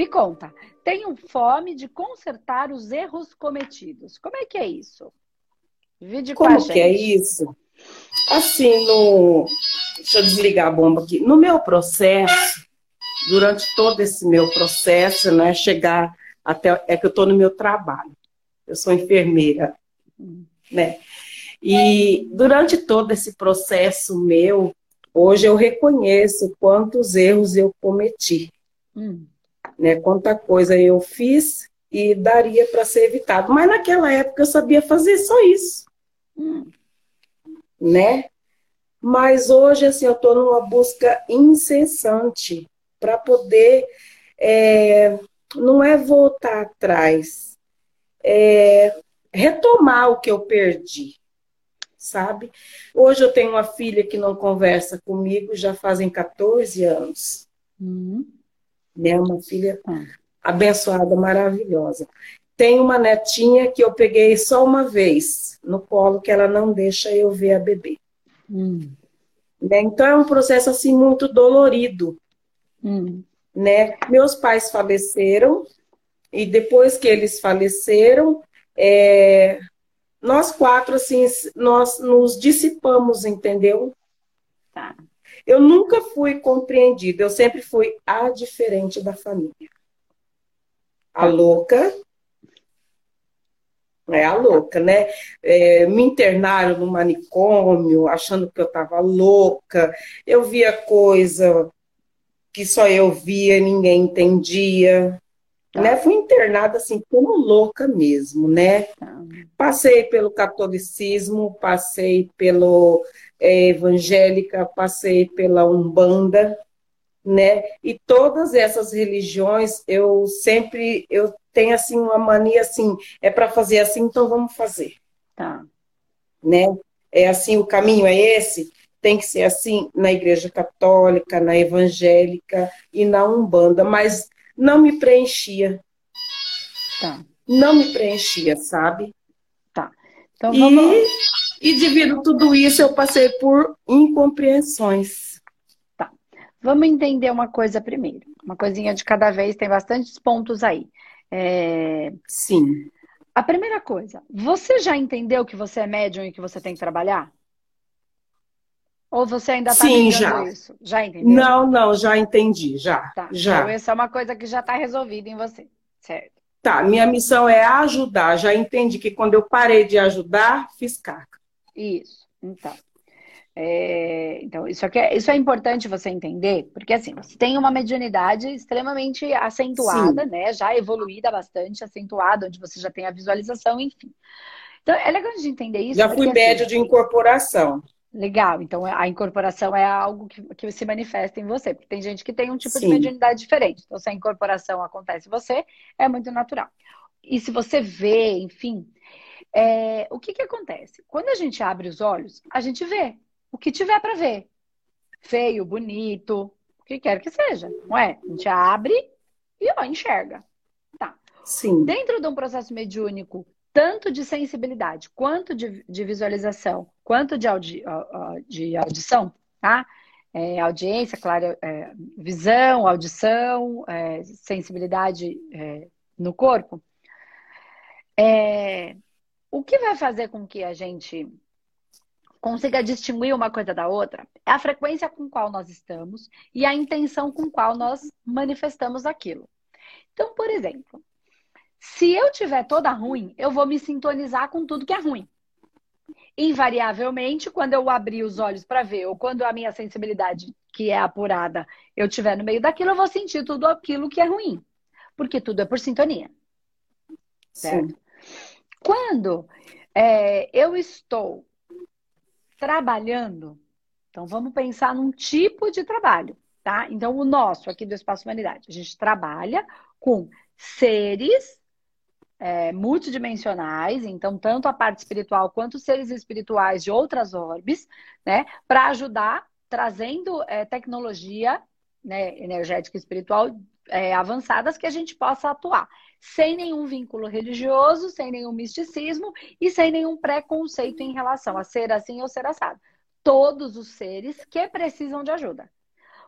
Me conta, tenho fome de consertar os erros cometidos. Como é que é isso? Vide Como que é isso? Assim, no... deixa eu desligar a bomba aqui. No meu processo, durante todo esse meu processo, né, chegar até é que eu estou no meu trabalho. Eu sou enfermeira, né? E durante todo esse processo meu, hoje eu reconheço quantos erros eu cometi, hum. Né? Quanta coisa eu fiz e daria para ser evitado. Mas naquela época eu sabia fazer só isso, hum. né? Mas hoje assim eu estou numa busca incessante para poder é, não é voltar atrás, é retomar o que eu perdi, sabe? Hoje eu tenho uma filha que não conversa comigo, já fazem 14 anos. Uhum. Né? Uma filha abençoada, maravilhosa. Tem uma netinha que eu peguei só uma vez no colo, que ela não deixa eu ver a bebê. Uhum. Né? Então é um processo assim muito dolorido. Uhum né? Meus pais faleceram e depois que eles faleceram, é, nós quatro assim, nós nos dissipamos, entendeu? Tá. Eu nunca fui compreendida, eu sempre fui a diferente da família. A louca, é a louca, né? É, me internaram no manicômio, achando que eu estava louca. Eu via coisa que só eu via, ninguém entendia. Tá. Né? Fui internada assim como louca mesmo, né? Tá. Passei pelo catolicismo, passei pelo é, evangélica, passei pela umbanda, né? E todas essas religiões eu sempre eu tenho assim uma mania assim, é para fazer assim, então vamos fazer. Tá. Né? É assim, o caminho é esse tem que ser assim na igreja católica, na evangélica e na umbanda, mas não me preenchia. Tá. Não me preenchia, sabe? Tá. Então vamos... E, e devido a tudo isso, eu passei por incompreensões. Tá. Vamos entender uma coisa primeiro. Uma coisinha de cada vez, tem bastantes pontos aí. É... Sim. A primeira coisa, você já entendeu que você é médium e que você tem que trabalhar? Ou você ainda está Sim, já. isso? Já entendeu? Não, não, já entendi, já. Tá. já. Então, essa é uma coisa que já está resolvida em você, certo? Tá, minha missão é ajudar. Já entendi que quando eu parei de ajudar, fiz caca. Isso, então. É, então, isso, aqui é, isso é importante você entender, porque assim, você tem uma mediunidade extremamente acentuada, Sim. né? Já evoluída bastante, acentuada, onde você já tem a visualização, enfim. Então, é legal de entender isso. Já fui médio assim, de incorporação. Legal, então a incorporação é algo que, que se manifesta em você, porque tem gente que tem um tipo Sim. de mediunidade diferente. Então, se a incorporação acontece em você, é muito natural. E se você vê, enfim, é, o que, que acontece? Quando a gente abre os olhos, a gente vê o que tiver para ver. Feio, bonito, o que quer que seja, não é? A gente abre e ó, enxerga. Tá. Sim. Dentro de um processo mediúnico tanto de sensibilidade quanto de, de visualização, quanto de, audi, de audição, tá? É, audiência, claro, é, visão, audição, é, sensibilidade é, no corpo. É, o que vai fazer com que a gente consiga distinguir uma coisa da outra é a frequência com qual nós estamos e a intenção com qual nós manifestamos aquilo. Então, por exemplo, se eu tiver toda ruim, eu vou me sintonizar com tudo que é ruim. Invariavelmente, quando eu abrir os olhos para ver, ou quando a minha sensibilidade, que é apurada, eu tiver no meio daquilo, eu vou sentir tudo aquilo que é ruim. Porque tudo é por sintonia. Certo? Sim. Quando é, eu estou trabalhando, então vamos pensar num tipo de trabalho, tá? Então, o nosso aqui do Espaço Humanidade, a gente trabalha com seres é, multidimensionais, então tanto a parte espiritual quanto os seres espirituais de outras orbes, né, para ajudar trazendo é, tecnologia né, energética e espiritual é, avançadas que a gente possa atuar sem nenhum vínculo religioso, sem nenhum misticismo e sem nenhum preconceito em relação a ser assim ou ser assado. Todos os seres que precisam de ajuda.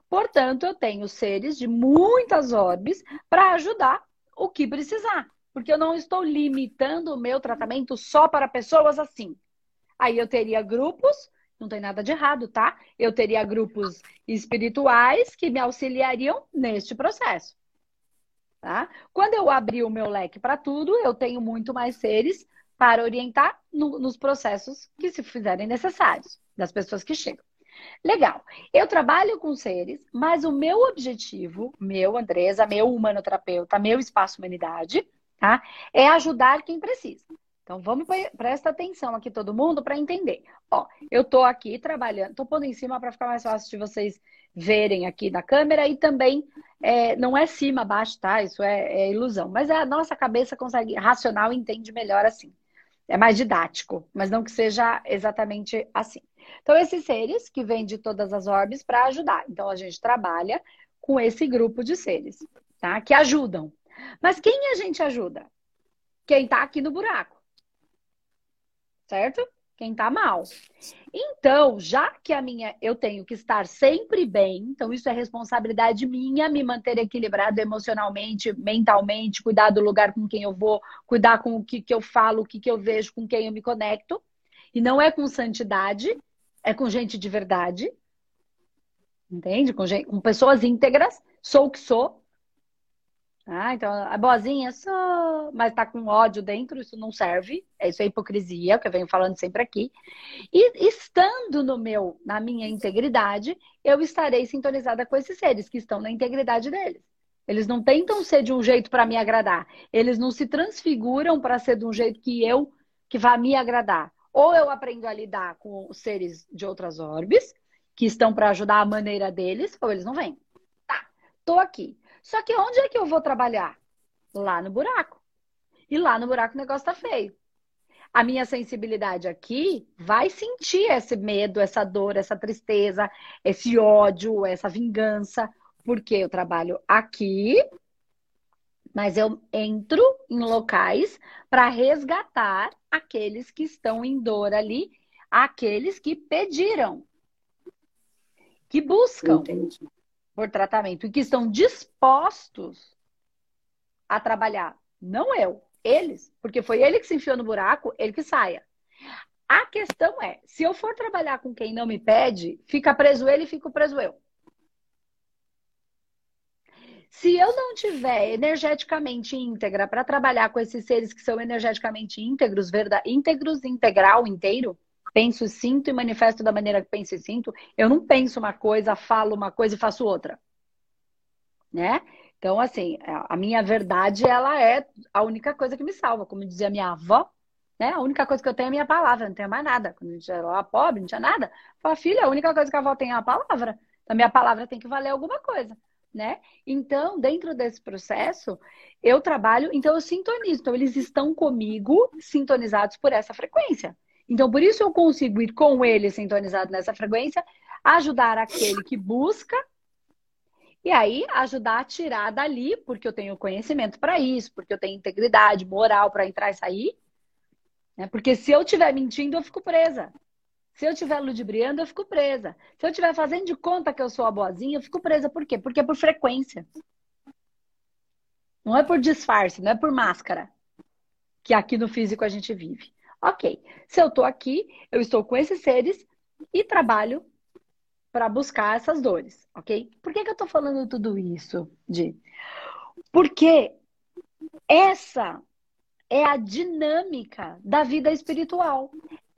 Portanto, eu tenho seres de muitas orbes para ajudar o que precisar. Porque eu não estou limitando o meu tratamento só para pessoas assim. Aí eu teria grupos, não tem nada de errado, tá? Eu teria grupos espirituais que me auxiliariam neste processo. Tá? Quando eu abri o meu leque para tudo, eu tenho muito mais seres para orientar no, nos processos que se fizerem necessários das pessoas que chegam. Legal. Eu trabalho com seres, mas o meu objetivo, meu, Andresa, meu humanoterapeuta, meu espaço humanidade, tá? É ajudar quem precisa. Então vamos presta atenção aqui todo mundo para entender. Ó, eu tô aqui trabalhando, tô pondo em cima para ficar mais fácil de vocês verem aqui na câmera e também é, não é cima, baixo, tá? Isso é, é ilusão. Mas a nossa cabeça consegue, racional, entende melhor assim. É mais didático, mas não que seja exatamente assim. Então, esses seres que vêm de todas as orbes para ajudar. Então, a gente trabalha com esse grupo de seres, tá? Que ajudam. Mas quem a gente ajuda? Quem está aqui no buraco. Certo? Quem está mal. Então, já que a minha eu tenho que estar sempre bem, então isso é responsabilidade minha, me manter equilibrado emocionalmente, mentalmente, cuidar do lugar com quem eu vou, cuidar com o que, que eu falo, o que, que eu vejo, com quem eu me conecto. E não é com santidade, é com gente de verdade. Entende? Com, gente, com pessoas íntegras. Sou o que sou. Ah, então, a boazinha, sou, mas tá com ódio dentro, isso não serve. É isso é hipocrisia, que eu venho falando sempre aqui. E estando no meu, na minha integridade, eu estarei sintonizada com esses seres que estão na integridade deles. Eles não tentam ser de um jeito para me agradar. Eles não se transfiguram para ser de um jeito que eu que vá me agradar. Ou eu aprendo a lidar com os seres de outras orbes, que estão para ajudar a maneira deles, ou eles não vêm. Tá, tô aqui. Só que onde é que eu vou trabalhar? Lá no buraco. E lá no buraco o negócio tá feio. A minha sensibilidade aqui vai sentir esse medo, essa dor, essa tristeza, esse ódio, essa vingança, porque eu trabalho aqui mas eu entro em locais para resgatar aqueles que estão em dor ali, aqueles que pediram, que buscam Entendi. Por tratamento e que estão dispostos a trabalhar. Não eu, eles, porque foi ele que se enfiou no buraco, ele que saia. A questão é, se eu for trabalhar com quem não me pede, fica preso ele e fico preso eu. Se eu não tiver energeticamente íntegra para trabalhar com esses seres que são energeticamente íntegros, verdade, íntegros, integral, inteiro, penso, sinto e manifesto da maneira que penso e sinto, eu não penso uma coisa, falo uma coisa e faço outra. Né? Então, assim, a minha verdade, ela é a única coisa que me salva. Como dizia minha avó, né? A única coisa que eu tenho é a minha palavra, não tenho mais nada. Quando a gente era pobre, não tinha nada. Fala, filha, a única coisa que a avó tem é a palavra. A minha palavra tem que valer alguma coisa né? Então, dentro desse processo, eu trabalho, então eu sintonizo. Então, eles estão comigo sintonizados por essa frequência. Então, por isso eu consigo ir com eles sintonizados nessa frequência, ajudar aquele que busca e aí ajudar a tirar dali, porque eu tenho conhecimento para isso, porque eu tenho integridade moral para entrar e sair. Né? Porque se eu estiver mentindo, eu fico presa. Se eu estiver ludibriando, eu fico presa. Se eu estiver fazendo de conta que eu sou a boazinha, eu fico presa. Por quê? Porque é por frequência. Não é por disfarce, não é por máscara. Que aqui no físico a gente vive. Ok. Se eu estou aqui, eu estou com esses seres e trabalho para buscar essas dores, ok? Por que, que eu estou falando tudo isso, Di? Porque essa é a dinâmica da vida espiritual.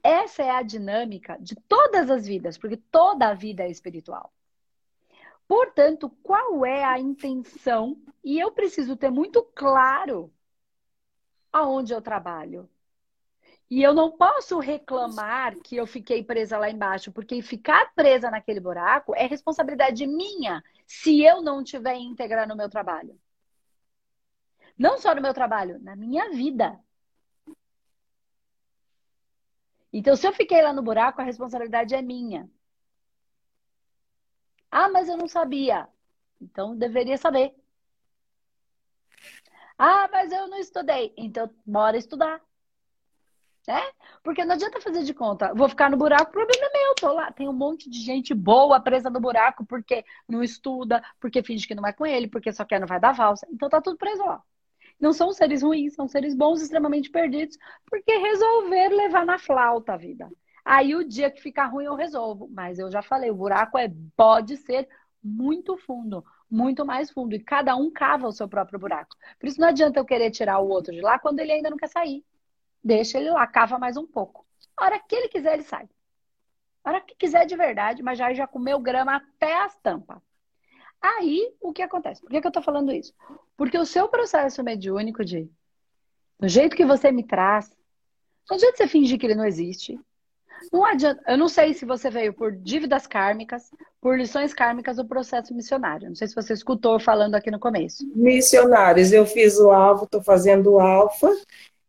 Essa é a dinâmica de todas as vidas, porque toda a vida é espiritual. Portanto, qual é a intenção? E eu preciso ter muito claro aonde eu trabalho. E eu não posso reclamar que eu fiquei presa lá embaixo, porque ficar presa naquele buraco é responsabilidade minha se eu não estiver íntegra no meu trabalho. Não só no meu trabalho, na minha vida. Então, se eu fiquei lá no buraco, a responsabilidade é minha. Ah, mas eu não sabia. Então, deveria saber. Ah, mas eu não estudei. Então, bora estudar. Né? Porque não adianta fazer de conta, vou ficar no buraco, o problema é meu, tô lá. Tem um monte de gente boa presa no buraco porque não estuda, porque finge que não vai com ele, porque só quer não vai dar valsa. Então tá tudo preso lá. Não são seres ruins, são seres bons, extremamente perdidos, porque resolveram levar na flauta a vida. Aí o dia que ficar ruim eu resolvo. Mas eu já falei, o buraco é, pode ser muito fundo, muito mais fundo. E cada um cava o seu próprio buraco. Por isso não adianta eu querer tirar o outro de lá quando ele ainda não quer sair. Deixa ele lá, cava mais um pouco. A hora que ele quiser, ele sai. A hora que quiser de verdade, mas já, já comeu grama até as tampas. Aí, o que acontece? Por que, que eu tô falando isso? Porque o seu processo mediúnico de do jeito que você me traz, não adianta você fingir que ele não existe. Não adianta, eu não sei se você veio por dívidas kármicas, por lições kármicas ou processo missionário. Não sei se você escutou falando aqui no começo. Missionários, eu fiz o alvo, estou fazendo o alfa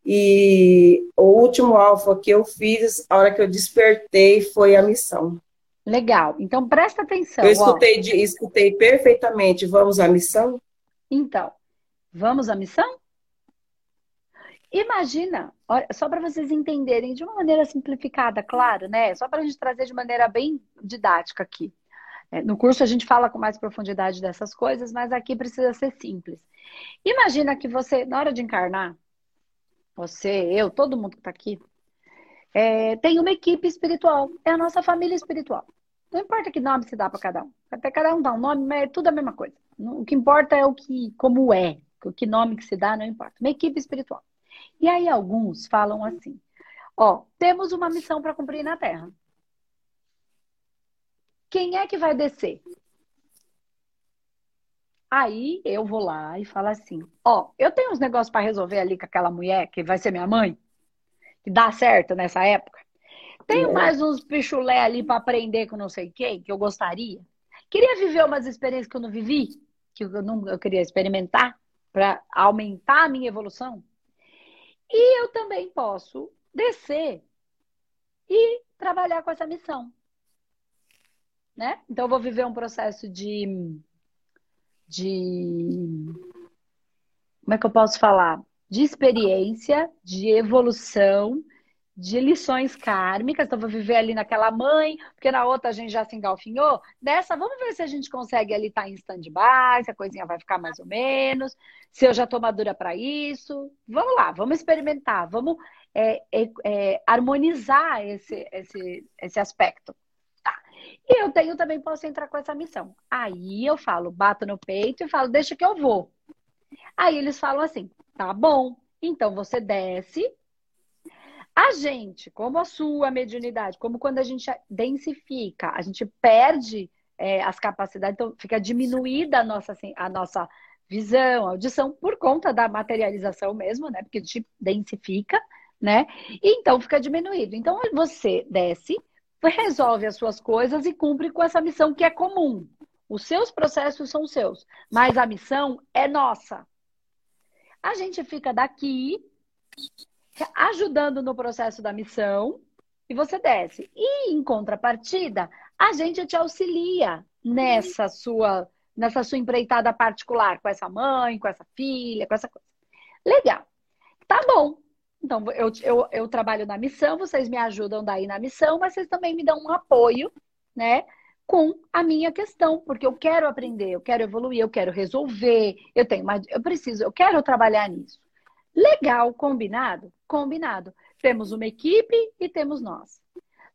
e o último alfa que eu fiz, a hora que eu despertei, foi a missão. Legal. Então presta atenção. Eu escutei, de, escutei perfeitamente. Vamos à missão? Então, vamos à missão? Imagina, só para vocês entenderem de uma maneira simplificada, claro, né? Só para a gente trazer de maneira bem didática aqui. É, no curso a gente fala com mais profundidade dessas coisas, mas aqui precisa ser simples. Imagina que você, na hora de encarnar, você, eu, todo mundo que está aqui, é, tem uma equipe espiritual. É a nossa família espiritual. Não importa que nome se dá para cada um. Até cada um dá um nome, mas é tudo a mesma coisa. O que importa é o que, como é, o que nome que se dá, não importa. Uma equipe espiritual. E aí alguns falam assim: ó, temos uma missão para cumprir na Terra. Quem é que vai descer? Aí eu vou lá e falo assim: ó, eu tenho uns negócios para resolver ali com aquela mulher que vai ser minha mãe, que dá certo nessa época. Tenho é. mais uns pichulé ali para aprender com não sei quem, que eu gostaria. Queria viver umas experiências que eu não vivi, que eu, não, eu queria experimentar para aumentar a minha evolução. E eu também posso descer e trabalhar com essa missão. Né? Então, eu vou viver um processo de, de. Como é que eu posso falar? De experiência, de evolução, de lições kármicas. Então, vou viver ali naquela mãe, porque na outra a gente já se engalfinhou. Dessa, vamos ver se a gente consegue ali estar tá em stand-by, se a coisinha vai ficar mais ou menos, se eu já estou madura para isso. Vamos lá, vamos experimentar, vamos é, é, é, harmonizar esse, esse, esse aspecto. E eu tenho também, posso entrar com essa missão. Aí eu falo, bato no peito e falo, deixa que eu vou. Aí eles falam assim, tá bom, então você desce a gente, como a sua mediunidade, como quando a gente densifica, a gente perde é, as capacidades, então fica diminuída a nossa, assim, a nossa visão, audição, por conta da materialização mesmo, né? Porque a gente densifica, né? E então fica diminuído. Então você desce, resolve as suas coisas e cumpre com essa missão que é comum. Os seus processos são seus, mas a missão é nossa. A gente fica daqui ajudando no processo da missão e você desce. E em contrapartida, a gente te auxilia nessa sua nessa sua empreitada particular com essa mãe, com essa filha, com essa coisa. Legal. Tá bom. Então, eu, eu, eu trabalho na missão, vocês me ajudam daí na missão, mas vocês também me dão um apoio, né? Com a minha questão, porque eu quero aprender, eu quero evoluir, eu quero resolver, eu tenho mais, eu preciso, eu quero trabalhar nisso. Legal, combinado? Combinado. Temos uma equipe e temos nós.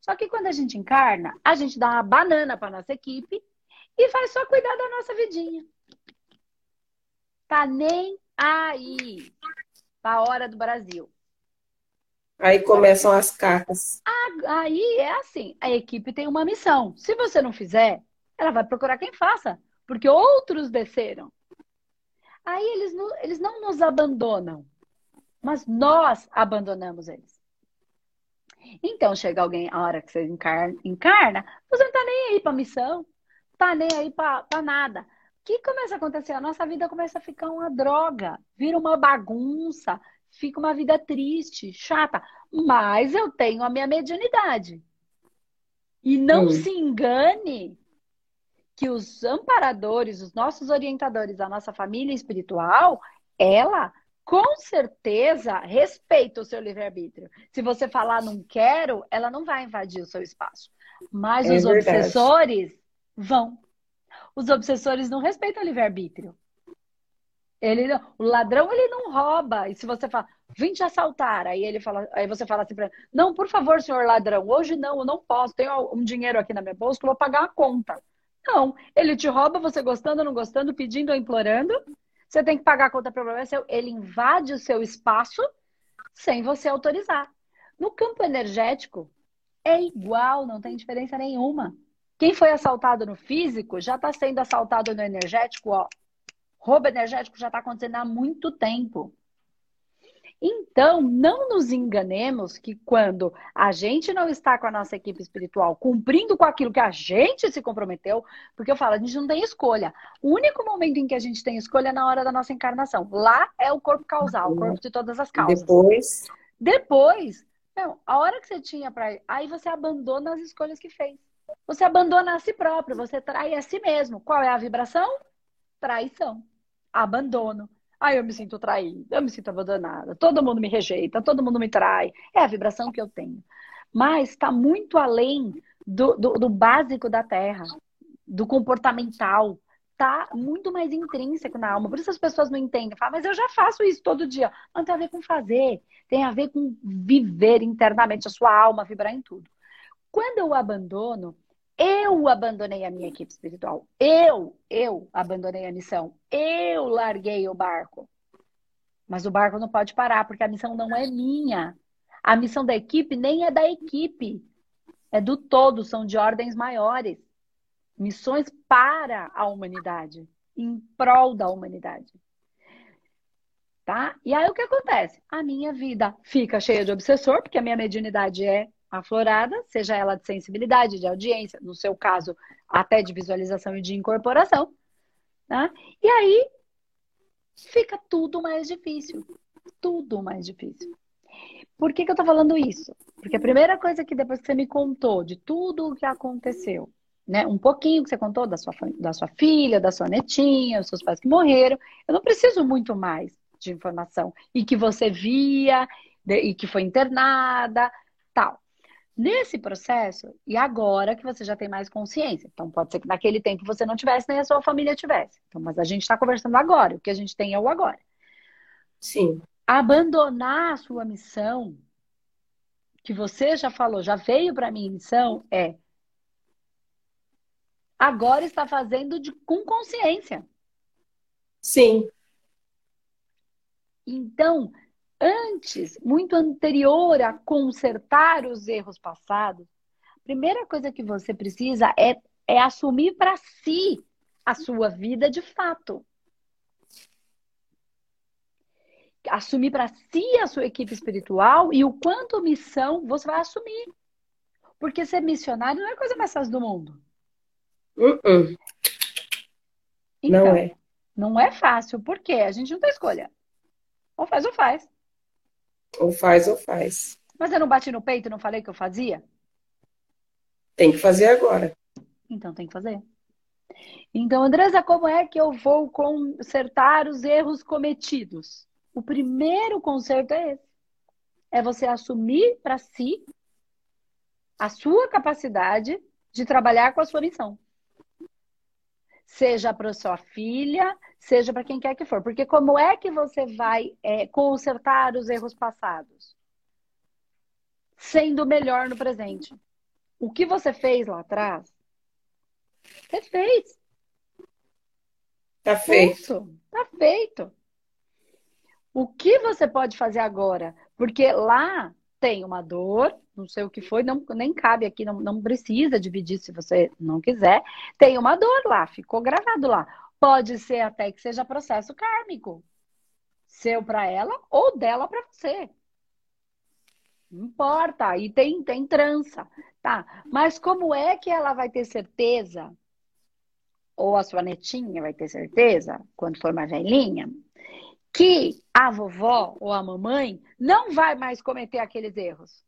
Só que quando a gente encarna, a gente dá uma banana para nossa equipe e vai só cuidar da nossa vidinha. Tá nem aí. A hora do Brasil. Aí começam as cartas. Aí é assim, a equipe tem uma missão. Se você não fizer, ela vai procurar quem faça, porque outros desceram. Aí eles não, eles não nos abandonam. Mas nós abandonamos eles. Então chega alguém, a hora que você encarna, encarna você não tá nem aí para missão, tá nem aí para nada. O que começa a acontecer? A nossa vida começa a ficar uma droga, vira uma bagunça, fica uma vida triste, chata. Mas eu tenho a minha mediunidade. E não hum. se engane que os amparadores, os nossos orientadores, a nossa família espiritual, ela com certeza respeita o seu livre-arbítrio. Se você falar não quero, ela não vai invadir o seu espaço. Mas é os verdade. obsessores vão. Os obsessores não respeitam o livre-arbítrio. Ele não, o ladrão ele não rouba. E se você fala, vim te assaltar, aí ele fala, aí você fala assim para ele, não, por favor, senhor ladrão, hoje não, eu não posso, tenho um dinheiro aqui na minha bolsa que eu vou pagar a conta. Não, ele te rouba, você gostando ou não gostando, pedindo ou implorando, você tem que pagar a conta o problema seu. Ele invade o seu espaço sem você autorizar. No campo energético, é igual, não tem diferença nenhuma. Quem foi assaltado no físico já está sendo assaltado no energético, ó. Roubo energético já está acontecendo há muito tempo. Então, não nos enganemos que quando a gente não está com a nossa equipe espiritual cumprindo com aquilo que a gente se comprometeu, porque eu falo, a gente não tem escolha. O único momento em que a gente tem escolha é na hora da nossa encarnação. Lá é o corpo causal, o corpo de todas as causas. Depois. Depois, não, a hora que você tinha para. Aí você abandona as escolhas que fez. Você abandona a si próprio, você trai a si mesmo. Qual é a vibração? Traição. Abandono. Aí eu me sinto traída, eu me sinto abandonada, todo mundo me rejeita, todo mundo me trai. É a vibração que eu tenho. Mas está muito além do, do, do, básico da Terra, do comportamental. Está muito mais intrínseco na alma. Por isso as pessoas não entendem. Falam, mas eu já faço isso todo dia. Não tem a ver com fazer, tem a ver com viver internamente, a sua alma vibrar em tudo. Quando eu abandono, eu abandonei a minha equipe espiritual. Eu, eu abandonei a missão. Eu larguei o barco. Mas o barco não pode parar, porque a missão não é minha. A missão da equipe nem é da equipe. É do todo, são de ordens maiores. Missões para a humanidade, em prol da humanidade. Tá? E aí o que acontece? A minha vida fica cheia de obsessor, porque a minha mediunidade é aflorada, seja ela de sensibilidade, de audiência, no seu caso, até de visualização e de incorporação. Né? E aí fica tudo mais difícil. Tudo mais difícil. Por que, que eu tô falando isso? Porque a primeira coisa que depois que você me contou de tudo o que aconteceu, né? Um pouquinho que você contou da sua, da sua filha, da sua netinha, os seus pais que morreram, eu não preciso muito mais de informação. E que você via, e que foi internada, tal nesse processo e agora que você já tem mais consciência. Então, pode ser que naquele tempo você não tivesse, nem a sua família tivesse. Então, mas a gente está conversando agora. O que a gente tem é o agora. Sim. Abandonar a sua missão, que você já falou, já veio para mim missão, é agora está fazendo de, com consciência. Sim. Então, antes, muito anterior a consertar os erros passados, a primeira coisa que você precisa é, é assumir para si a sua vida de fato. Assumir para si a sua equipe espiritual e o quanto missão você vai assumir. Porque ser missionário não é a coisa mais fácil do mundo. Uh -uh. Então, não é. Não é fácil, porque a gente não tem escolha. Ou faz ou faz. Ou faz ou faz. Mas eu não bati no peito e não falei que eu fazia? Tem que fazer agora. Então tem que fazer. Então, Andresa, como é que eu vou consertar os erros cometidos? O primeiro conserto é esse. É você assumir para si a sua capacidade de trabalhar com a sua missão. Seja para sua filha, seja para quem quer que for. Porque como é que você vai é, consertar os erros passados? Sendo melhor no presente. O que você fez lá atrás, você fez. Tá feito. tá feito. O que você pode fazer agora? Porque lá tem uma dor, não sei o que foi, não, nem cabe aqui, não, não precisa dividir se você não quiser. Tem uma dor lá, ficou gravado lá. Pode ser até que seja processo kármico. Seu para ela ou dela para você. Não importa, aí tem, tem trança. Tá, mas como é que ela vai ter certeza? Ou a sua netinha vai ter certeza, quando for mais velhinha, que a vovó ou a mamãe não vai mais cometer aqueles erros.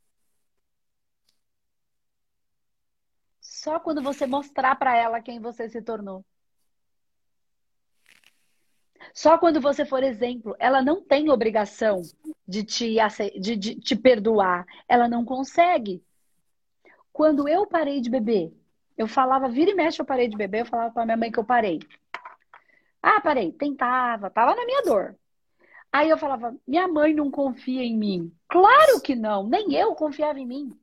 Só quando você mostrar para ela quem você se tornou. Só quando você for exemplo, ela não tem obrigação de te, de, de te perdoar. Ela não consegue. Quando eu parei de beber, eu falava, vira e mexe, eu parei de beber, eu falava para minha mãe que eu parei. Ah, parei. Tentava, tava na minha dor. Aí eu falava, minha mãe não confia em mim. Claro que não, nem eu confiava em mim.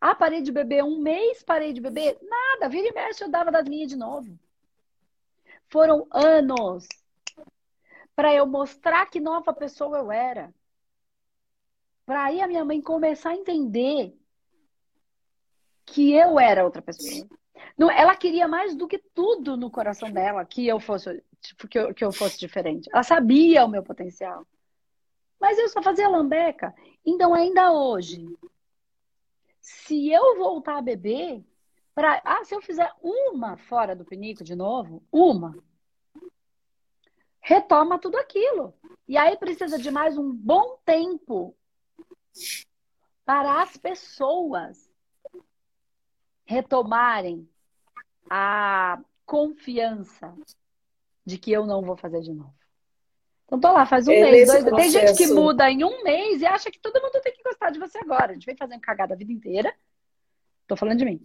Ah, parei de beber um mês, parei de beber. Nada, vira e mexe, eu dava das minhas de novo. Foram anos para eu mostrar que nova pessoa eu era. Para aí a minha mãe começar a entender que eu era outra pessoa. Ela queria mais do que tudo no coração dela que eu fosse tipo, que, eu, que eu fosse diferente. Ela sabia o meu potencial. Mas eu só fazia lambeca. Então, ainda hoje, se eu voltar a beber, pra... ah, se eu fizer uma fora do pinico de novo, uma, retoma tudo aquilo. E aí precisa de mais um bom tempo para as pessoas retomarem a confiança de que eu não vou fazer de novo. Então tô lá, faz um é mês, dois Tem gente que muda em um mês e acha que todo mundo tem que gostar de você agora. A gente vem fazendo cagada a vida inteira. Tô falando de mim.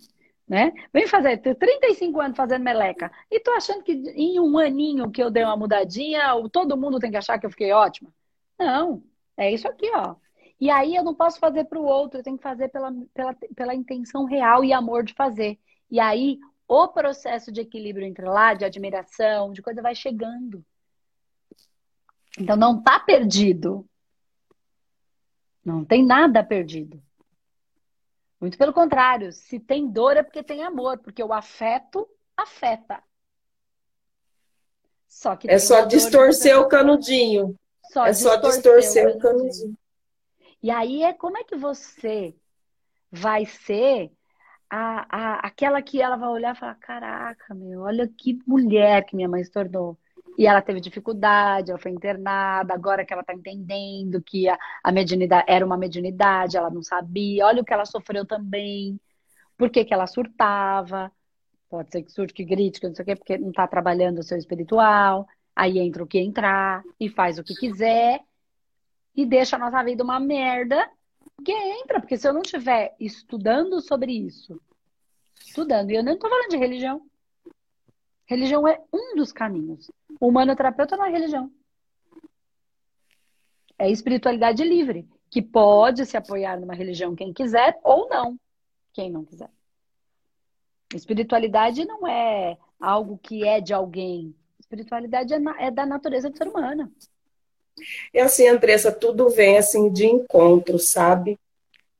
Né? Vem fazer 35 anos fazendo meleca. E tô achando que em um aninho que eu dei uma mudadinha, todo mundo tem que achar que eu fiquei ótima. Não, é isso aqui, ó. E aí eu não posso fazer para o outro, eu tenho que fazer pela, pela, pela intenção real e amor de fazer. E aí o processo de equilíbrio entre lá, de admiração, de coisa vai chegando. Então não está perdido. Não tem nada perdido. Muito pelo contrário, se tem dor é porque tem amor, porque o afeto afeta. Só que é só distorcer o canudinho. Só é só distorcer o canudinho. E aí é como é que você vai ser a, a, aquela que ela vai olhar e falar: caraca, meu, olha que mulher que minha mãe se tornou. E ela teve dificuldade, ela foi internada, agora que ela está entendendo que a, a mediunidade era uma mediunidade, ela não sabia, olha o que ela sofreu também, por que, que ela surtava, pode ser que surte, que grite, que não sei o quê, porque não está trabalhando o seu espiritual, aí entra o que entrar, e faz o que quiser, e deixa a nossa vida uma merda, que entra, porque se eu não estiver estudando sobre isso, estudando, e eu não estou falando de religião, Religião é um dos caminhos. O humanoterapeuta não é religião. É espiritualidade livre, que pode se apoiar numa religião quem quiser ou não, quem não quiser. Espiritualidade não é algo que é de alguém. Espiritualidade é, é da natureza do ser humano. E assim, Andressa, tudo vem assim de encontro, sabe?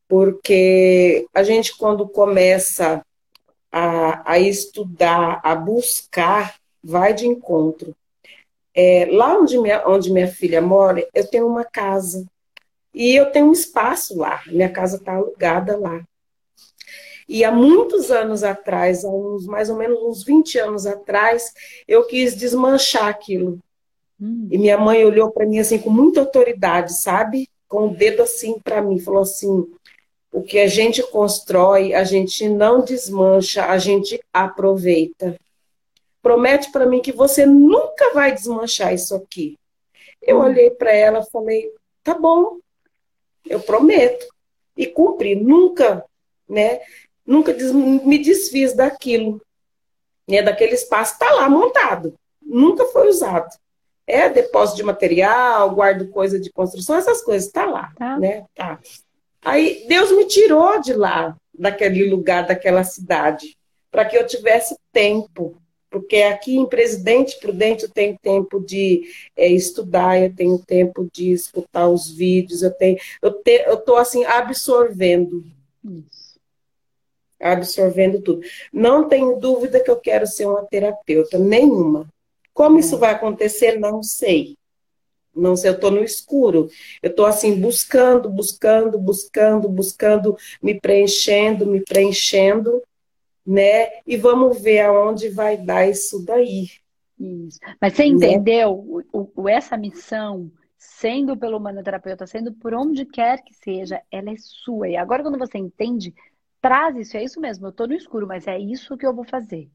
Porque a gente quando começa a, a estudar, a buscar, vai de encontro. É, lá onde minha, onde minha filha mora, eu tenho uma casa. E eu tenho um espaço lá. Minha casa está alugada lá. E há muitos anos atrás, há uns, mais ou menos uns 20 anos atrás, eu quis desmanchar aquilo. Hum. E minha mãe olhou para mim assim com muita autoridade, sabe? Com o dedo assim para mim, falou assim: o que a gente constrói, a gente não desmancha, a gente aproveita. Promete para mim que você nunca vai desmanchar isso aqui. Eu hum. olhei para ela e falei: tá bom, eu prometo. E cumpri. Nunca, né? Nunca des me desfiz daquilo. Né, daquele espaço, está lá montado. Nunca foi usado. É depósito de material, guardo coisa de construção, essas coisas, está lá. Tá. Né? Tá. Aí Deus me tirou de lá, daquele lugar, daquela cidade, para que eu tivesse tempo. Porque aqui em Presidente Prudente eu tenho tempo de é, estudar, eu tenho tempo de escutar os vídeos, eu tenho, eu te, eu tô assim absorvendo isso, absorvendo tudo. Não tenho dúvida que eu quero ser uma terapeuta, nenhuma. Como é. isso vai acontecer, não sei. Não sei, eu estou no escuro. Eu estou assim, buscando, buscando, buscando, buscando, me preenchendo, me preenchendo, né? E vamos ver aonde vai dar isso daí. Isso. Mas você né? entendeu o, o, essa missão, sendo pelo humanoterapeuta, sendo por onde quer que seja, ela é sua. E agora, quando você entende, traz isso, é isso mesmo, eu estou no escuro, mas é isso que eu vou fazer.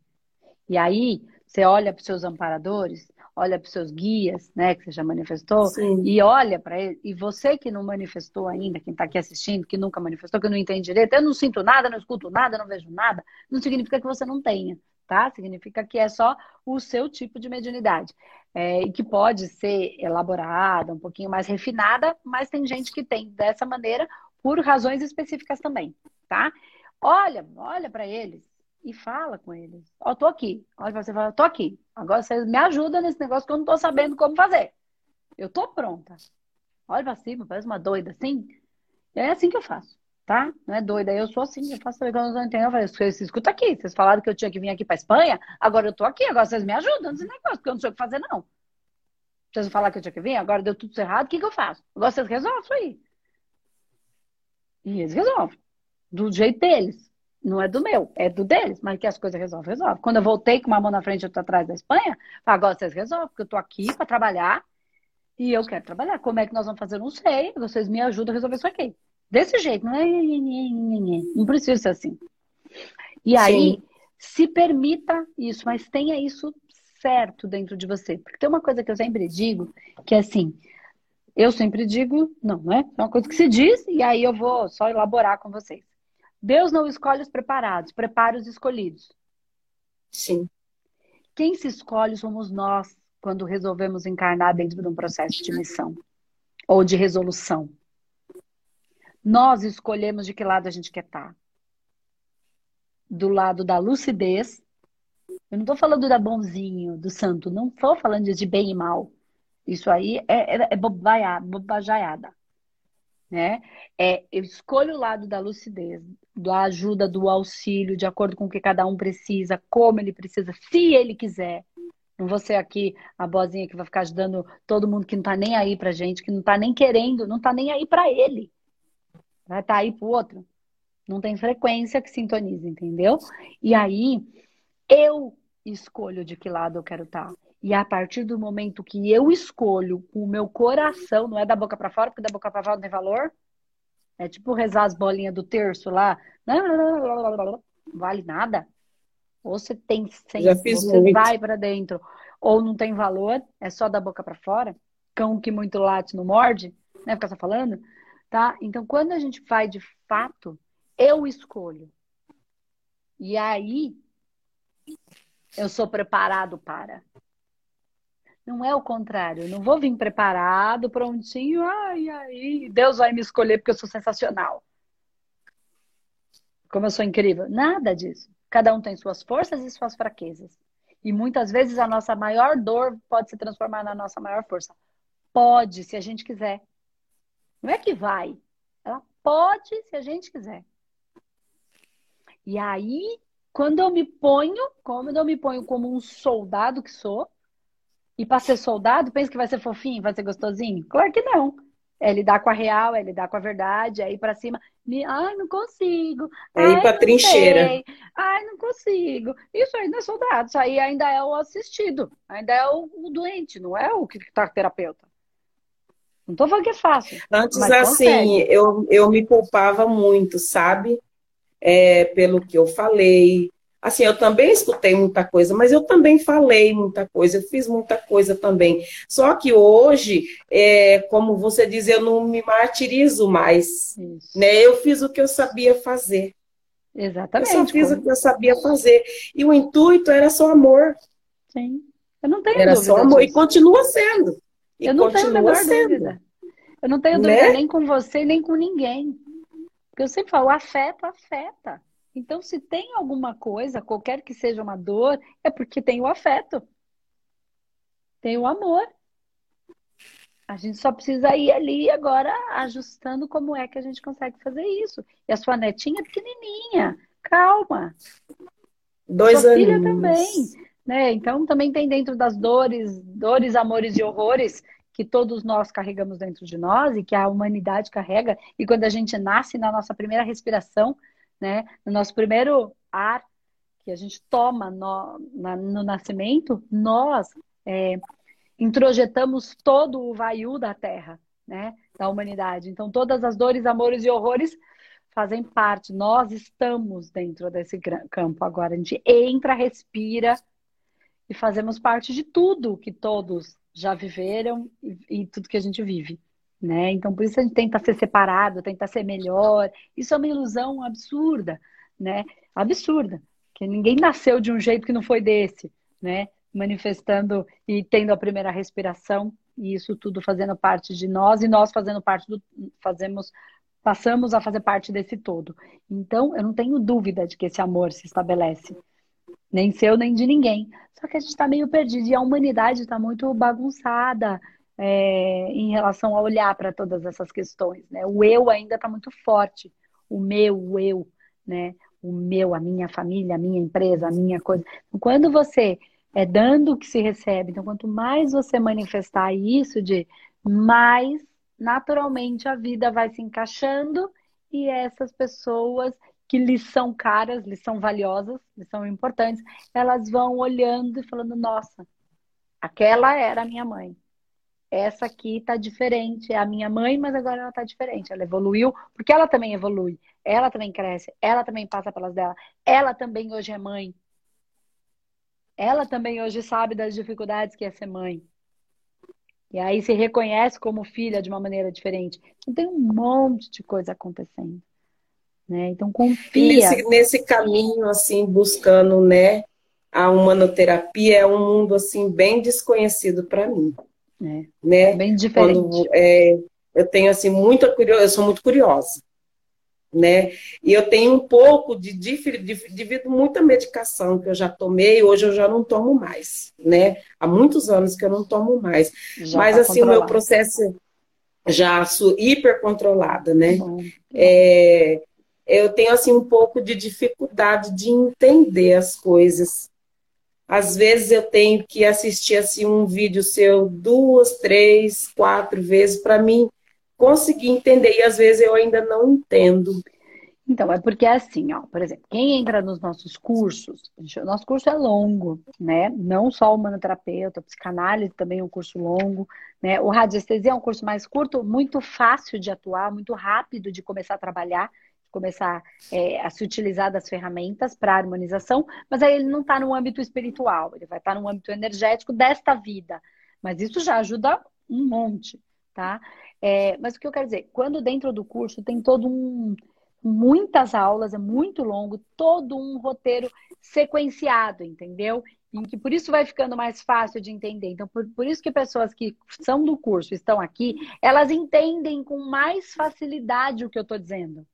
E aí, você olha para os seus amparadores, olha para os seus guias, né, que você já manifestou, Sim. e olha para ele. E você que não manifestou ainda, quem está aqui assistindo, que nunca manifestou, que não entende direito, eu não sinto nada, não escuto nada, não vejo nada, não significa que você não tenha, tá? Significa que é só o seu tipo de mediunidade. É, e que pode ser elaborada, um pouquinho mais refinada, mas tem gente que tem dessa maneira por razões específicas também, tá? Olha, olha para eles e fala com eles. Ó, oh, tô aqui. Olha você fala, tô aqui. Agora vocês me ajudam nesse negócio que eu não tô sabendo como fazer. Eu tô pronta. Olha pra cima, parece uma doida assim. É assim que eu faço, tá? Não é doida. Eu sou assim, eu faço quando eu não entendo. Eu falei, vocês escuta aqui. Vocês falaram que eu tinha que vir aqui pra Espanha, agora eu tô aqui, agora vocês me ajudam nesse negócio, porque eu não sei o que fazer, não. Vocês falaram que eu tinha que vir, agora deu tudo errado, o que, que eu faço? Agora vocês resolvem isso aí. E eles resolvem. Do jeito deles. Não é do meu, é do deles, mas que as coisas resolvem, resolve. Quando eu voltei com uma mão na frente e outra atrás da Espanha, agora vocês resolvem, porque eu tô aqui para trabalhar e eu quero trabalhar. Como é que nós vamos fazer? Não sei. Vocês me ajudam a resolver isso aqui. Desse jeito, não é? Não precisa ser assim. E aí, Sim. se permita isso, mas tenha isso certo dentro de você. Porque tem uma coisa que eu sempre digo, que é assim, eu sempre digo, não, não é? É uma coisa que se diz, e aí eu vou só elaborar com vocês. Deus não escolhe os preparados, prepara os escolhidos. Sim. Quem se escolhe somos nós quando resolvemos encarnar dentro de um processo de missão ou de resolução. Nós escolhemos de que lado a gente quer estar. Do lado da lucidez. Eu não estou falando da bonzinho, do santo. Não estou falando de bem e mal. Isso aí é, é, é bobajaiada né? É, eu escolho o lado da lucidez, da ajuda, do auxílio, de acordo com o que cada um precisa, como ele precisa, se ele quiser. Não vou ser aqui a boazinha que vai ficar ajudando todo mundo que não tá nem aí pra gente, que não tá nem querendo, não tá nem aí para ele. Vai tá aí pro outro. Não tem frequência que sintoniza, entendeu? E aí, eu escolho de que lado eu quero estar. Tá. E a partir do momento que eu escolho com o meu coração, não é da boca para fora, porque da boca para fora não tem valor. É tipo rezar as bolinhas do terço lá. Não vale nada. Ou você tem sempre, você muito. vai para dentro, ou não tem valor, é só da boca para fora. Cão que muito late não morde, né? Ficar só falando, tá? Então, quando a gente vai de fato, eu escolho. E aí, eu sou preparado para. Não é o contrário. Eu não vou vir preparado, prontinho. Ai, ai, Deus vai me escolher porque eu sou sensacional. Como eu sou incrível. Nada disso. Cada um tem suas forças e suas fraquezas. E muitas vezes a nossa maior dor pode se transformar na nossa maior força. Pode, se a gente quiser. Não é que vai. Ela pode, se a gente quiser. E aí, quando eu me ponho, como eu me ponho como um soldado que sou, e para ser soldado, pensa que vai ser fofinho, vai ser gostosinho? Claro que não. É lidar com a real, é lidar com a verdade, é ir para cima. Me, ai, não consigo. É ir para trincheira. Sei. Ai, não consigo. Isso aí não é soldado, isso aí ainda é o assistido, ainda é o, o doente, não é o que está terapeuta. Não tô falando que é fácil. Antes, assim, eu, eu me culpava muito, sabe? É, pelo que eu falei, Assim, eu também escutei muita coisa, mas eu também falei muita coisa, eu fiz muita coisa também. Só que hoje, é, como você diz, eu não me martirizo mais. Né? Eu fiz o que eu sabia fazer. Exatamente. Eu só fiz como... o que eu sabia fazer. E o intuito era só amor. Sim. Eu não tenho Era só amor. Disso. E continua sendo. E eu não tenho a menor sendo. dúvida. Eu não tenho né? dúvida nem com você, nem com ninguém. Porque eu sempre falo, afeta, afeta. Então, se tem alguma coisa, qualquer que seja uma dor, é porque tem o afeto, tem o amor. A gente só precisa ir ali agora ajustando como é que a gente consegue fazer isso. E a sua netinha é pequenininha, calma. Dois sua anos. filha também, né? Então também tem dentro das dores, dores, amores e horrores que todos nós carregamos dentro de nós e que a humanidade carrega. E quando a gente nasce na nossa primeira respiração, né? No nosso primeiro ar que a gente toma no, na, no nascimento, nós é, introjetamos todo o vaiu da Terra, né? Da humanidade. Então, todas as dores, amores e horrores fazem parte. Nós estamos dentro desse campo agora. A gente entra, respira e fazemos parte de tudo que todos já viveram e, e tudo que a gente vive. Né? Então, por isso a gente tenta ser separado, tenta ser melhor. Isso é uma ilusão absurda, né? Absurda. Que ninguém nasceu de um jeito que não foi desse, né? Manifestando e tendo a primeira respiração, e isso tudo fazendo parte de nós, e nós fazendo parte do. Fazemos, passamos a fazer parte desse todo. Então, eu não tenho dúvida de que esse amor se estabelece. Nem seu, nem de ninguém. Só que a gente está meio perdido e a humanidade está muito bagunçada é, em relação a olhar para todas essas questões. Né? O eu ainda está muito forte. O meu, o eu, né? O meu, a minha família, a minha empresa, a minha coisa. Então, quando você é dando o que se recebe, então quanto mais você manifestar isso, de mais naturalmente a vida vai se encaixando e essas pessoas que lhes são caras, lhes são valiosas, lhes são importantes, elas vão olhando e falando: nossa, aquela era a minha mãe. Essa aqui tá diferente, é a minha mãe, mas agora ela tá diferente. Ela evoluiu, porque ela também evolui, ela também cresce, ela também passa pelas dela, ela também hoje é mãe. Ela também hoje sabe das dificuldades que é ser mãe. E aí se reconhece como filha de uma maneira diferente. Então tem um monte de coisa acontecendo. Né? Então confia. Nesse, nesse caminho, assim, buscando, né, a humanoterapia é um mundo assim bem desconhecido para mim. É, né? Bem diferente. Quando, é, eu tenho assim muita curiosidade, eu sou muito curiosa, né? E eu tenho um pouco de, devido muita medicação que eu já tomei, hoje eu já não tomo mais, né? Há muitos anos que eu não tomo mais. Já Mas tá assim o meu processo já sou hiper controlada, né? É, eu tenho assim um pouco de dificuldade de entender as coisas. Às vezes eu tenho que assistir assim um vídeo seu duas, três, quatro vezes para mim conseguir entender e às vezes eu ainda não entendo. Então, é porque é assim, ó, por exemplo, quem entra nos nossos cursos, o nosso curso é longo, né? Não só o humanoterapeuta, psicanálise também é um curso longo, né? O radiestesia é um curso mais curto, muito fácil de atuar, muito rápido de começar a trabalhar, começar é, a se utilizar das ferramentas para harmonização, mas aí ele não está no âmbito espiritual, ele vai estar tá no âmbito energético desta vida. Mas isso já ajuda um monte, tá? É, mas o que eu quero dizer, quando dentro do curso tem todo um muitas aulas, é muito longo, todo um roteiro sequenciado, entendeu? Em que por isso vai ficando mais fácil de entender. Então, por, por isso que pessoas que são do curso estão aqui, elas entendem com mais facilidade o que eu estou dizendo.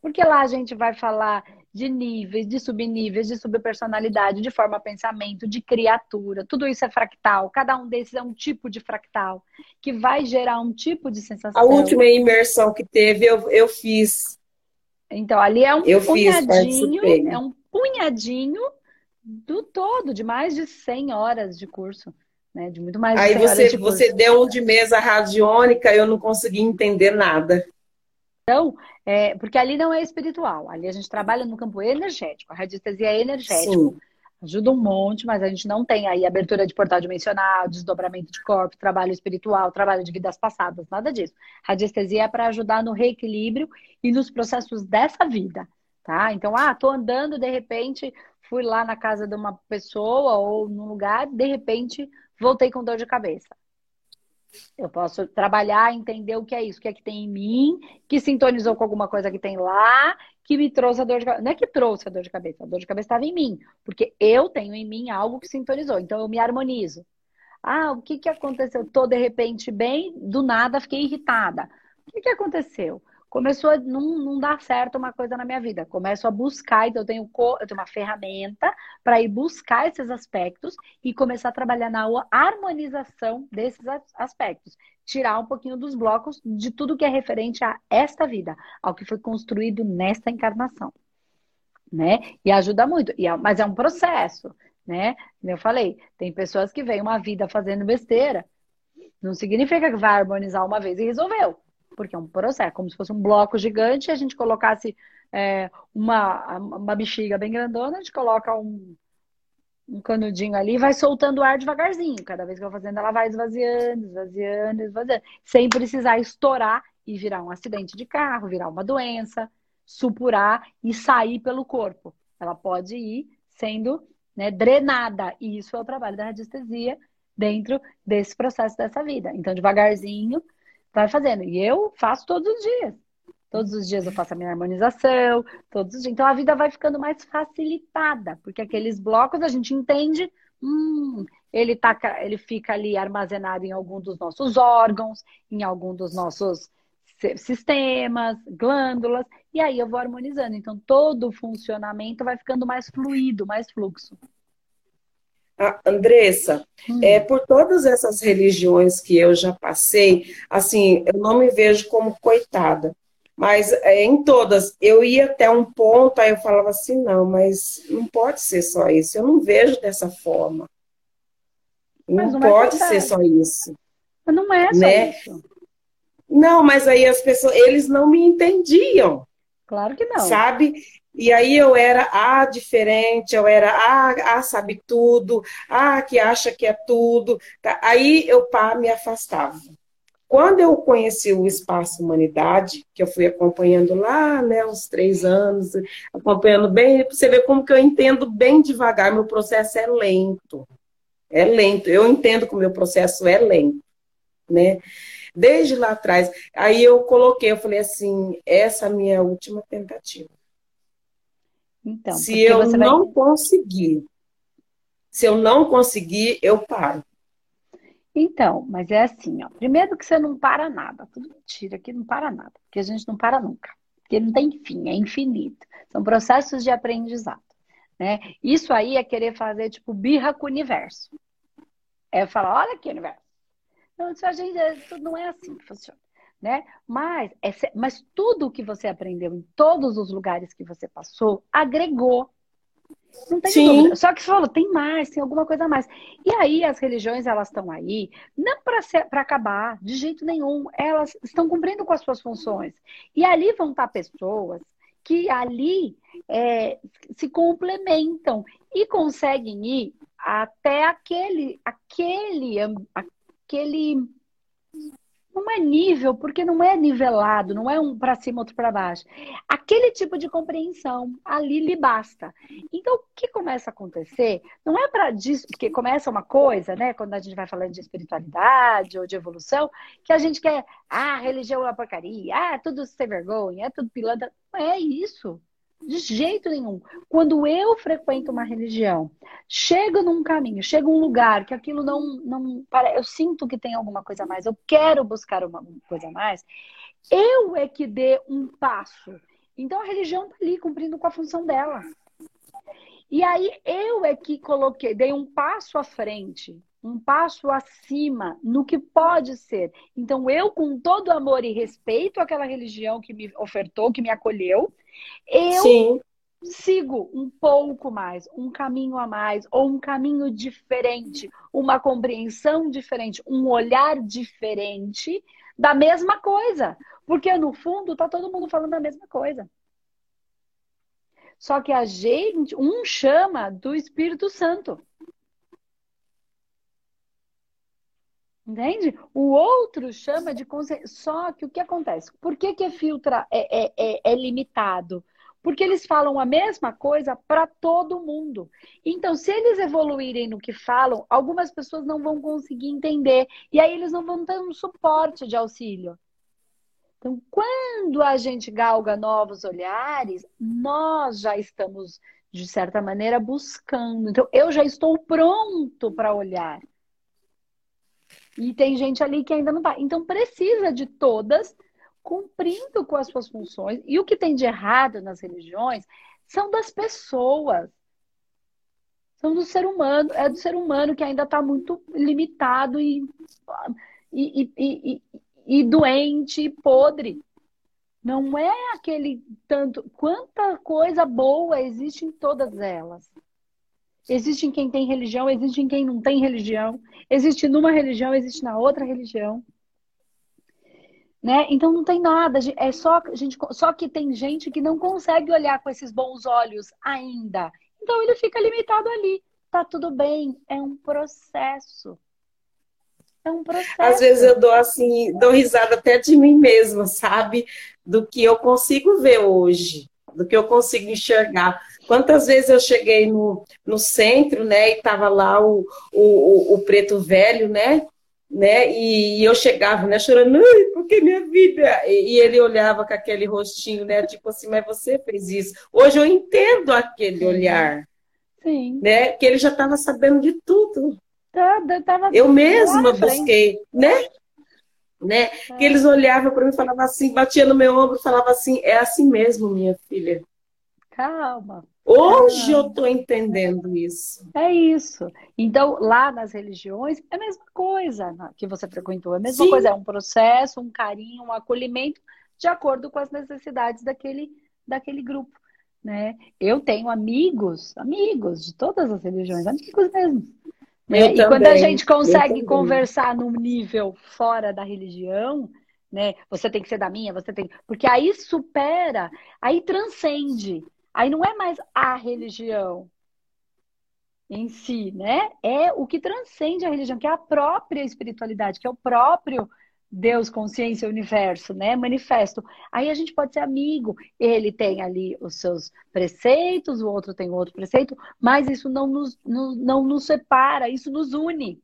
Porque lá a gente vai falar de níveis, de subníveis, de subpersonalidade, de forma pensamento, de criatura. Tudo isso é fractal. Cada um desses é um tipo de fractal que vai gerar um tipo de sensação. A última imersão que teve, eu, eu fiz. Então, ali é um eu punhadinho, fiz, é um punhadinho do todo, de mais de 100 horas de curso. Né? De muito mais Aí você, você deu um de mesa radiônica, eu não consegui entender nada. Então, é, porque ali não é espiritual, ali a gente trabalha no campo energético, a radiestesia é energético. Sim. Ajuda um monte, mas a gente não tem aí abertura de portal dimensional, desdobramento de corpo, trabalho espiritual, trabalho de vidas passadas, nada disso. Radiestesia é para ajudar no reequilíbrio e nos processos dessa vida, tá? Então, ah, tô andando, de repente, fui lá na casa de uma pessoa ou num lugar, de repente, voltei com dor de cabeça. Eu posso trabalhar, entender o que é isso, o que é que tem em mim, que sintonizou com alguma coisa que tem lá, que me trouxe a dor de cabeça. Não é que trouxe a dor de cabeça, a dor de cabeça estava em mim, porque eu tenho em mim algo que sintonizou, então eu me harmonizo. Ah, o que, que aconteceu? Tô de repente bem, do nada fiquei irritada. O que, que aconteceu? Começou a não, não dar certo uma coisa na minha vida. Começo a buscar, então eu tenho, eu tenho uma ferramenta para ir buscar esses aspectos e começar a trabalhar na harmonização desses aspectos. Tirar um pouquinho dos blocos de tudo que é referente a esta vida, ao que foi construído nesta encarnação. Né? E ajuda muito. E é, mas é um processo, né? Como eu falei, tem pessoas que veem uma vida fazendo besteira. Não significa que vai harmonizar uma vez e resolveu porque é um processo, é como se fosse um bloco gigante a gente colocasse é, uma, uma bexiga bem grandona, a gente coloca um, um canudinho ali e vai soltando o ar devagarzinho. Cada vez que eu vou fazendo, ela vai esvaziando, esvaziando, esvaziando, sem precisar estourar e virar um acidente de carro, virar uma doença, supurar e sair pelo corpo. Ela pode ir sendo né? Drenada. E isso é o trabalho da radiestesia dentro desse processo dessa vida. Então, devagarzinho, vai fazendo. E eu faço todos os dias. Todos os dias eu faço a minha harmonização, todos os dias. Então a vida vai ficando mais facilitada, porque aqueles blocos a gente entende, hum, ele, tá, ele fica ali armazenado em algum dos nossos órgãos, em algum dos nossos sistemas, glândulas, e aí eu vou harmonizando. Então todo o funcionamento vai ficando mais fluido, mais fluxo. Ah, Andressa, hum. é, por todas essas religiões que eu já passei, assim, eu não me vejo como coitada. Mas é, em todas, eu ia até um ponto, aí eu falava assim, não, mas não pode ser só isso. Eu não vejo dessa forma. Não, não, pode ser só isso. Mas não é só né? isso. Não, mas aí as pessoas, eles não me entendiam. Claro que não. Sabe? E aí eu era a diferente, eu era a, a sabe tudo, a que acha que é tudo. Tá? Aí eu pá, me afastava. Quando eu conheci o Espaço Humanidade, que eu fui acompanhando lá, né, uns três anos, acompanhando bem, você vê como que eu entendo bem devagar, meu processo é lento. É lento. Eu entendo que o meu processo é lento, né? Desde lá atrás. Aí eu coloquei, eu falei assim, essa é a minha última tentativa. Então, se eu não vai... conseguir, se eu não conseguir, eu paro. Então, mas é assim, ó. Primeiro que você não para nada, tudo mentira, que não para nada, porque a gente não para nunca, porque não tem fim, é infinito. São processos de aprendizado, né? Isso aí é querer fazer tipo birra com o universo. É falar, olha aqui, universo. Não, isso a gente, isso não é assim que funciona né? Mas, é, mas tudo que você aprendeu em todos os lugares que você passou agregou. Não tem Sim. dúvida. Só que você falou, tem mais, tem alguma coisa a mais. E aí as religiões, elas estão aí, não para acabar, de jeito nenhum. Elas estão cumprindo com as suas funções. E ali vão estar pessoas que ali é, se complementam e conseguem ir até aquele, aquele, aquele não é nível, porque não é nivelado, não é um para cima, outro para baixo. Aquele tipo de compreensão ali lhe basta. Então, o que começa a acontecer não é para porque começa uma coisa, né, quando a gente vai falando de espiritualidade ou de evolução, que a gente quer, ah, religião é uma porcaria, ah, tudo sem vergonha, é tudo pilantra. Não é isso. De jeito nenhum. Quando eu frequento uma religião, chego num caminho, chego um lugar que aquilo não, não para, eu sinto que tem alguma coisa a mais, eu quero buscar uma coisa a mais, eu é que dê um passo. Então a religião está ali cumprindo com a função dela. E aí eu é que coloquei, dei um passo à frente, um passo acima no que pode ser. Então eu, com todo amor e respeito àquela religião que me ofertou, que me acolheu, eu Sim. sigo um pouco mais, um caminho a mais, ou um caminho diferente, uma compreensão diferente, um olhar diferente da mesma coisa. Porque no fundo tá todo mundo falando a mesma coisa. Só que a gente, um chama do Espírito Santo. Entende? O outro chama de consciência. Só que o que acontece? Por que, que filtra é, é, é, é limitado? Porque eles falam a mesma coisa para todo mundo. Então, se eles evoluírem no que falam, algumas pessoas não vão conseguir entender. E aí eles não vão ter um suporte de auxílio. Então, quando a gente galga novos olhares, nós já estamos, de certa maneira, buscando. Então, eu já estou pronto para olhar. E tem gente ali que ainda não está. Então precisa de todas cumprindo com as suas funções. E o que tem de errado nas religiões são das pessoas. São do ser humano, é do ser humano que ainda está muito limitado e, e, e, e, doente e podre. Não é aquele tanto. Quanta coisa boa existe em todas elas. Existe em quem tem religião, existe em quem não tem religião. Existe numa religião, existe na outra religião. Né? Então não tem nada, é só gente, só que tem gente que não consegue olhar com esses bons olhos ainda. Então ele fica limitado ali. Tá tudo bem, é um processo. É um processo. Às vezes eu dou assim, dou risada até de mim mesma, sabe? Do que eu consigo ver hoje do que eu consigo enxergar. Quantas vezes eu cheguei no, no centro, né, e tava lá o, o, o preto velho, né, né, e, eu chegava, né, chorando, porque minha vida, e, e, ele olhava com aquele rostinho, né, tipo assim, mas você fez isso. Hoje eu entendo aquele olhar, Sim. né, que ele já estava sabendo de tudo. Tá, tava eu mesma busquei, né, né? É. Que eles olhavam para mim e falavam assim, batia no meu ombro e falavam assim, é assim mesmo, minha filha. Calma. Hoje eu estou entendendo isso. É isso. Então, lá nas religiões, é a mesma coisa que você frequentou. É a mesma Sim. coisa, é um processo, um carinho, um acolhimento de acordo com as necessidades daquele, daquele grupo. Né? Eu tenho amigos, amigos de todas as religiões, amigos mesmo, né? E quando a gente consegue conversar num nível fora da religião, né? Você tem que ser da minha, você tem. Porque aí supera, aí transcende. Aí não é mais a religião em si, né? É o que transcende a religião, que é a própria espiritualidade, que é o próprio Deus, consciência, universo, né? Manifesto. Aí a gente pode ser amigo. Ele tem ali os seus preceitos, o outro tem outro preceito, mas isso não nos, não, não nos separa, isso nos une.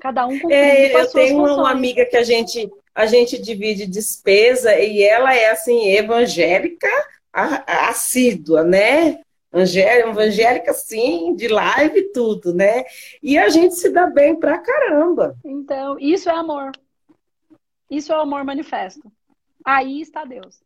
Cada um com é, Eu tenho funções. uma amiga que a gente, a gente divide despesa e ela é assim, evangélica assídua, né? Evangélica, sim, de live e tudo, né? E a gente se dá bem pra caramba. Então, isso é amor. Isso é o amor manifesto. Aí está Deus.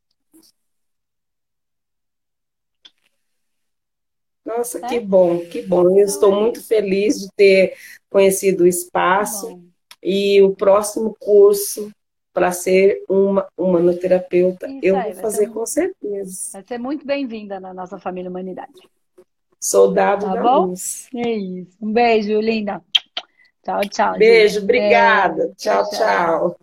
Nossa, é? que bom, que bom. Eu estou é muito feliz de ter conhecido o espaço e o próximo curso para ser uma humanoterapeuta Isso eu aí, vou fazer com certeza. Vai ser muito bem-vinda na nossa família Humanidade. Soldado tá da bom? luz. É isso. Um beijo, linda. Tchau, tchau. Beijo, gente. obrigada. tchau. tchau. tchau.